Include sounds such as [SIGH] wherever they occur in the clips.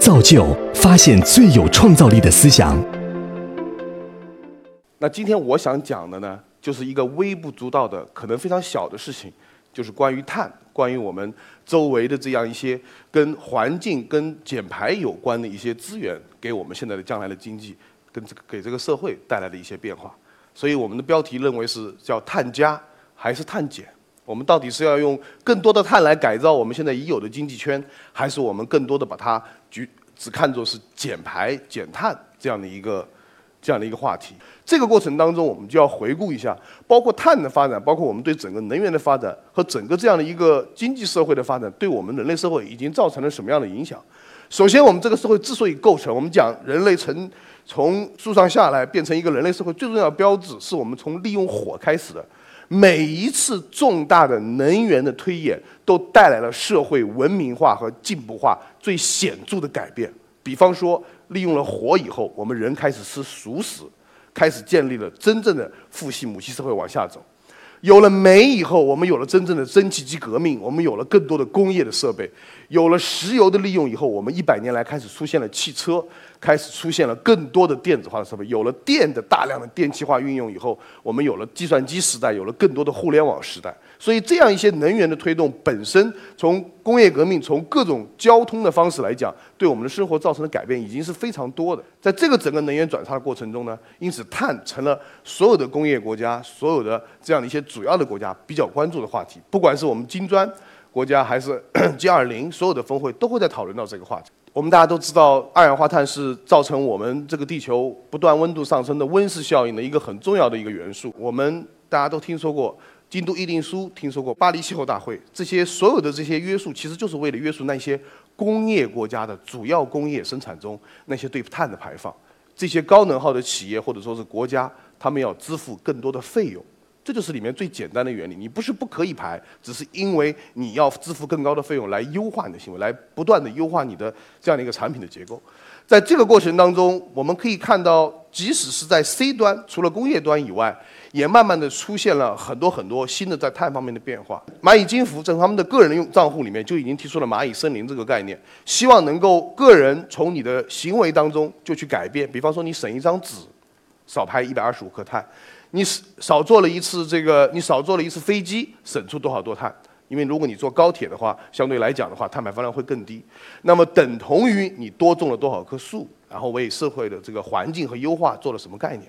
造就发现最有创造力的思想。那今天我想讲的呢，就是一个微不足道的、可能非常小的事情，就是关于碳，关于我们周围的这样一些跟环境、跟减排有关的一些资源，给我们现在的将来的经济，跟这个给这个社会带来的一些变化。所以我们的标题认为是叫碳加还是碳减？我们到底是要用更多的碳来改造我们现在已有的经济圈，还是我们更多的把它只看作是减排减碳这样的一个这样的一个话题？这个过程当中，我们就要回顾一下，包括碳的发展，包括我们对整个能源的发展和整个这样的一个经济社会的发展，对我们人类社会已经造成了什么样的影响？首先，我们这个社会之所以构成，我们讲人类从从树上下来变成一个人类社会最重要的标志，是我们从利用火开始的。每一次重大的能源的推演，都带来了社会文明化和进步化最显著的改变。比方说，利用了火以后，我们人开始吃熟食，开始建立了真正的父系母系社会往下走。有了煤以后，我们有了真正的蒸汽机革命，我们有了更多的工业的设备。有了石油的利用以后，我们一百年来开始出现了汽车。开始出现了更多的电子化的设备，有了电的大量的电气化运用以后，我们有了计算机时代，有了更多的互联网时代。所以，这样一些能源的推动本身，从工业革命，从各种交通的方式来讲，对我们的生活造成的改变已经是非常多的。在这个整个能源转差的过程中呢，因此碳成了所有的工业国家、所有的这样的一些主要的国家比较关注的话题。不管是我们金砖国家还是 [COUGHS] G20，所有的峰会都会在讨论到这个话题。我们大家都知道，二氧化碳是造成我们这个地球不断温度上升的温室效应的一个很重要的一个元素。我们大家都听说过《京都议定书》，听说过巴黎气候大会，这些所有的这些约束，其实就是为了约束那些工业国家的主要工业生产中那些对碳的排放。这些高能耗的企业或者说是国家，他们要支付更多的费用。这就是里面最简单的原理，你不是不可以排，只是因为你要支付更高的费用来优化你的行为，来不断的优化你的这样的一个产品的结构。在这个过程当中，我们可以看到，即使是在 C 端，除了工业端以外，也慢慢的出现了很多很多新的在碳方面的变化。蚂蚁金服在他们的个人用账户里面就已经提出了蚂蚁森林这个概念，希望能够个人从你的行为当中就去改变，比方说你省一张纸，少排一百二十五克碳。你少坐了一次这个，你少坐了一次飞机，省出多少多碳？因为如果你坐高铁的话，相对来讲的话，碳排放量会更低。那么等同于你多种了多少棵树，然后为社会的这个环境和优化做了什么概念？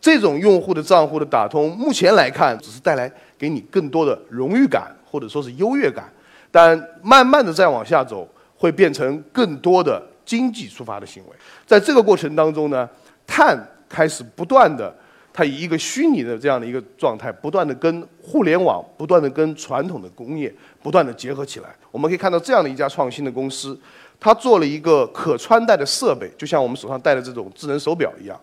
这种用户的账户的打通，目前来看只是带来给你更多的荣誉感或者说是优越感，但慢慢的再往下走，会变成更多的经济出发的行为。在这个过程当中呢，碳开始不断的。它以一个虚拟的这样的一个状态，不断的跟互联网、不断的跟传统的工业不断的结合起来。我们可以看到这样的一家创新的公司，它做了一个可穿戴的设备，就像我们手上戴的这种智能手表一样，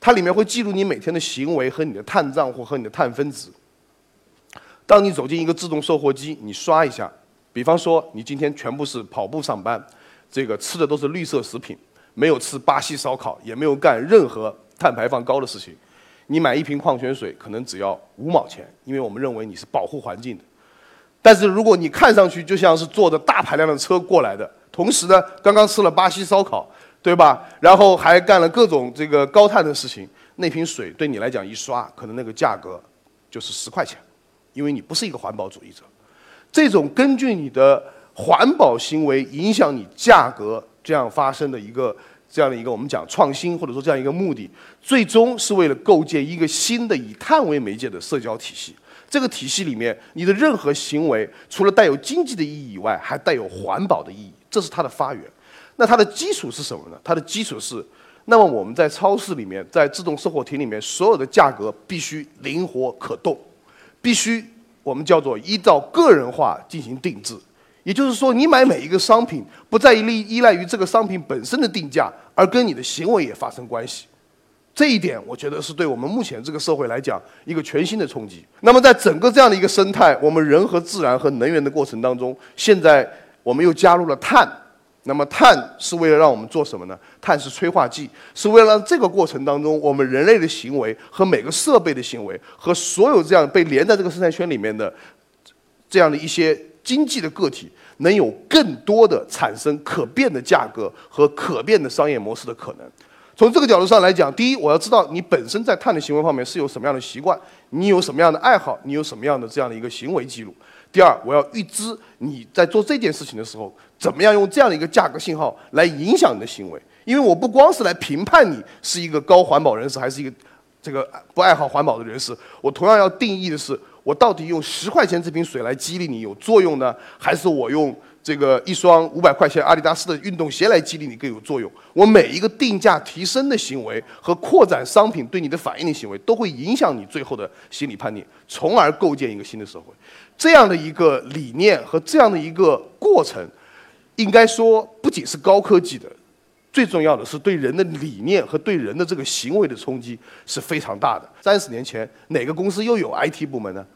它里面会记录你每天的行为和你的碳账户和你的碳分子。当你走进一个自动售货机，你刷一下，比方说你今天全部是跑步上班，这个吃的都是绿色食品，没有吃巴西烧烤，也没有干任何碳排放高的事情。你买一瓶矿泉水可能只要五毛钱，因为我们认为你是保护环境的。但是如果你看上去就像是坐着大排量的车过来的，同时呢刚刚吃了巴西烧烤，对吧？然后还干了各种这个高碳的事情，那瓶水对你来讲一刷，可能那个价格就是十块钱，因为你不是一个环保主义者。这种根据你的环保行为影响你价格这样发生的一个。这样的一个我们讲创新，或者说这样一个目的，最终是为了构建一个新的以碳为媒介的社交体系。这个体系里面，你的任何行为，除了带有经济的意义以外，还带有环保的意义，这是它的发源。那它的基础是什么呢？它的基础是，那么我们在超市里面，在自动售货亭里面，所有的价格必须灵活可动，必须我们叫做依照个人化进行定制。也就是说，你买每一个商品，不再依依赖于这个商品本身的定价，而跟你的行为也发生关系。这一点，我觉得是对我们目前这个社会来讲一个全新的冲击。那么，在整个这样的一个生态，我们人和自然和能源的过程当中，现在我们又加入了碳。那么，碳是为了让我们做什么呢？碳是催化剂，是为了让这个过程当中，我们人类的行为和每个设备的行为和所有这样被连在这个生态圈里面的这样的一些。经济的个体能有更多的产生可变的价格和可变的商业模式的可能。从这个角度上来讲，第一，我要知道你本身在碳的行为方面是有什么样的习惯，你有什么样的爱好，你有什么样的这样的一个行为记录。第二，我要预知你在做这件事情的时候，怎么样用这样的一个价格信号来影响你的行为。因为我不光是来评判你是一个高环保人士，还是一个这个不爱好环保的人士，我同样要定义的是。我到底用十块钱这瓶水来激励你有作用呢，还是我用这个一双五百块钱阿迪达斯的运动鞋来激励你更有作用？我每一个定价提升的行为和扩展商品对你的反应的行为，都会影响你最后的心理判定，从而构建一个新的社会。这样的一个理念和这样的一个过程，应该说不仅是高科技的。最重要的是对人的理念和对人的这个行为的冲击是非常大的。三十年前，哪个公司又有 IT 部门呢？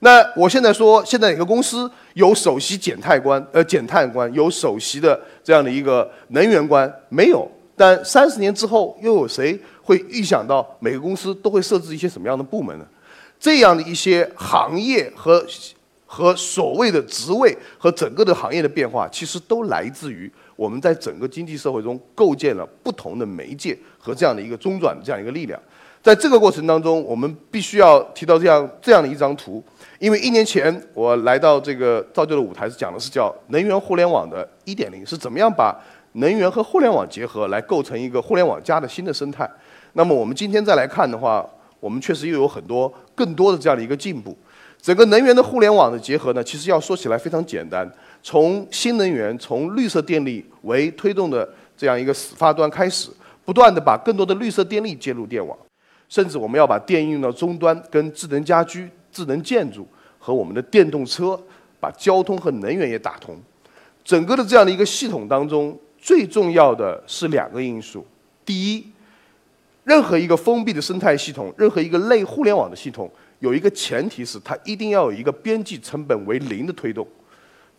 那我现在说，现在哪个公司有首席减碳官？呃，减碳官有首席的这样的一个能源官？没有。但三十年之后，又有谁会预想到每个公司都会设置一些什么样的部门呢？这样的一些行业和和所谓的职位和整个的行业的变化，其实都来自于。我们在整个经济社会中构建了不同的媒介和这样的一个中转的这样一个力量，在这个过程当中，我们必须要提到这样这样的一张图，因为一年前我来到这个造就的舞台是讲的是叫能源互联网的一点零，是怎么样把能源和互联网结合来构成一个互联网加的新的生态。那么我们今天再来看的话，我们确实又有很多更多的这样的一个进步。整个能源的互联网的结合呢，其实要说起来非常简单。从新能源、从绿色电力为推动的这样一个始发端开始，不断的把更多的绿色电力接入电网，甚至我们要把电应用到终端，跟智能家居、智能建筑和我们的电动车，把交通和能源也打通。整个的这样的一个系统当中，最重要的是两个因素：第一，任何一个封闭的生态系统，任何一个类互联网的系统，有一个前提是它一定要有一个边际成本为零的推动。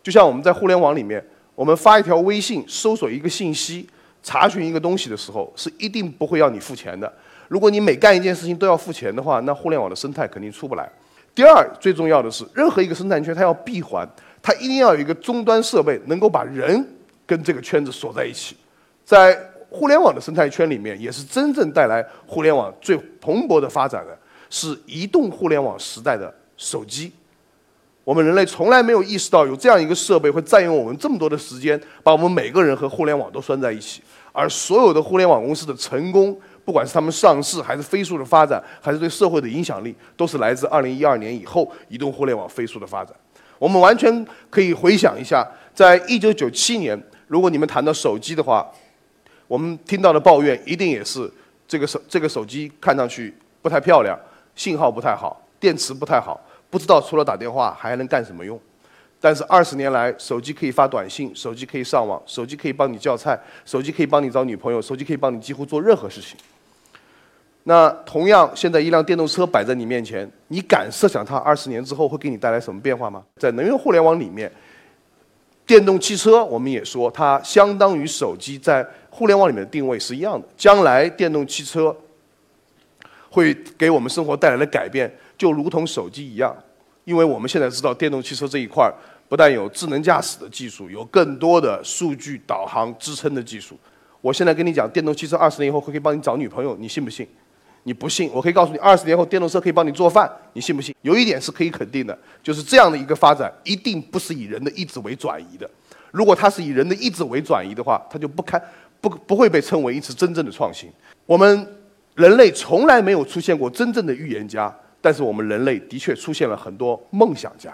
就像我们在互联网里面，我们发一条微信、搜索一个信息、查询一个东西的时候，是一定不会要你付钱的。如果你每干一件事情都要付钱的话，那互联网的生态肯定出不来。第二，最重要的是，任何一个生态圈它要闭环，它一定要有一个终端设备能够把人跟这个圈子锁在一起。在互联网的生态圈里面，也是真正带来互联网最蓬勃的发展的，是移动互联网时代的手机。我们人类从来没有意识到有这样一个设备会占用我们这么多的时间，把我们每个人和互联网都拴在一起。而所有的互联网公司的成功，不管是他们上市，还是飞速的发展，还是对社会的影响力，都是来自2012年以后移动互联网飞速的发展。我们完全可以回想一下，在1997年，如果你们谈到手机的话，我们听到的抱怨一定也是这个手这个手机看上去不太漂亮，信号不太好，电池不太好。不知道除了打电话还能干什么用，但是二十年来，手机可以发短信，手机可以上网，手机可以帮你叫菜，手机可以帮你找女朋友，手机可以帮你几乎做任何事情。那同样，现在一辆电动车摆在你面前，你敢设想它二十年之后会给你带来什么变化吗？在能源互联网里面，电动汽车我们也说它相当于手机在互联网里面的定位是一样的。将来电动汽车会给我们生活带来的改变。就如同手机一样，因为我们现在知道电动汽车这一块儿不但有智能驾驶的技术，有更多的数据导航支撑的技术。我现在跟你讲，电动汽车二十年以后会可以帮你找女朋友，你信不信？你不信，我可以告诉你，二十年后电动车可以帮你做饭，你信不信？有一点是可以肯定的，就是这样的一个发展一定不是以人的意志为转移的。如果它是以人的意志为转移的话，它就不开不不会被称为一次真正的创新。我们人类从来没有出现过真正的预言家。但是我们人类的确出现了很多梦想家，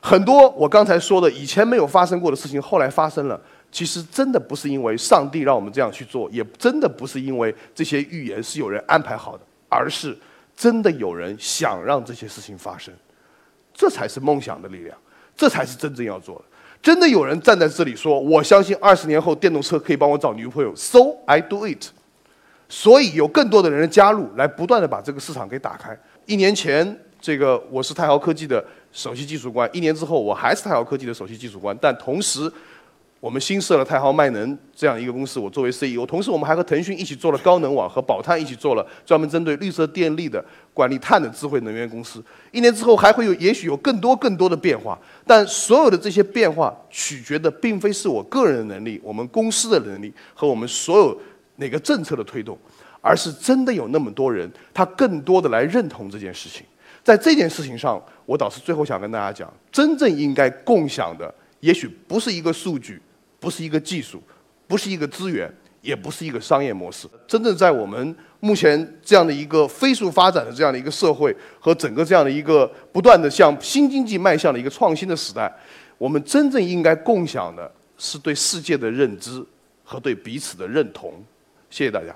很多我刚才说的以前没有发生过的事情，后来发生了。其实真的不是因为上帝让我们这样去做，也真的不是因为这些预言是有人安排好的，而是真的有人想让这些事情发生。这才是梦想的力量，这才是真正要做的。真的有人站在这里说：“我相信二十年后电动车可以帮我找女朋友。”So I do it。所以有更多的人的加入，来不断的把这个市场给打开。一年前，这个我是太豪科技的首席技术官；一年之后，我还是太豪科技的首席技术官。但同时，我们新设了太豪迈能这样一个公司，我作为 CEO，同时我们还和腾讯一起做了高能网，和宝碳一起做了专门针对绿色电力的管理碳的智慧能源公司。一年之后还会有，也许有更多更多的变化，但所有的这些变化取决的并非是我个人的能力，我们公司的能力和我们所有哪个政策的推动，而是真的有那么多人，他更多的来认同这件事情。在这件事情上，我倒是最后想跟大家讲，真正应该共享的，也许不是一个数据。不是一个技术，不是一个资源，也不是一个商业模式。真正在我们目前这样的一个飞速发展的这样的一个社会和整个这样的一个不断的向新经济迈向的一个创新的时代，我们真正应该共享的是对世界的认知和对彼此的认同。谢谢大家。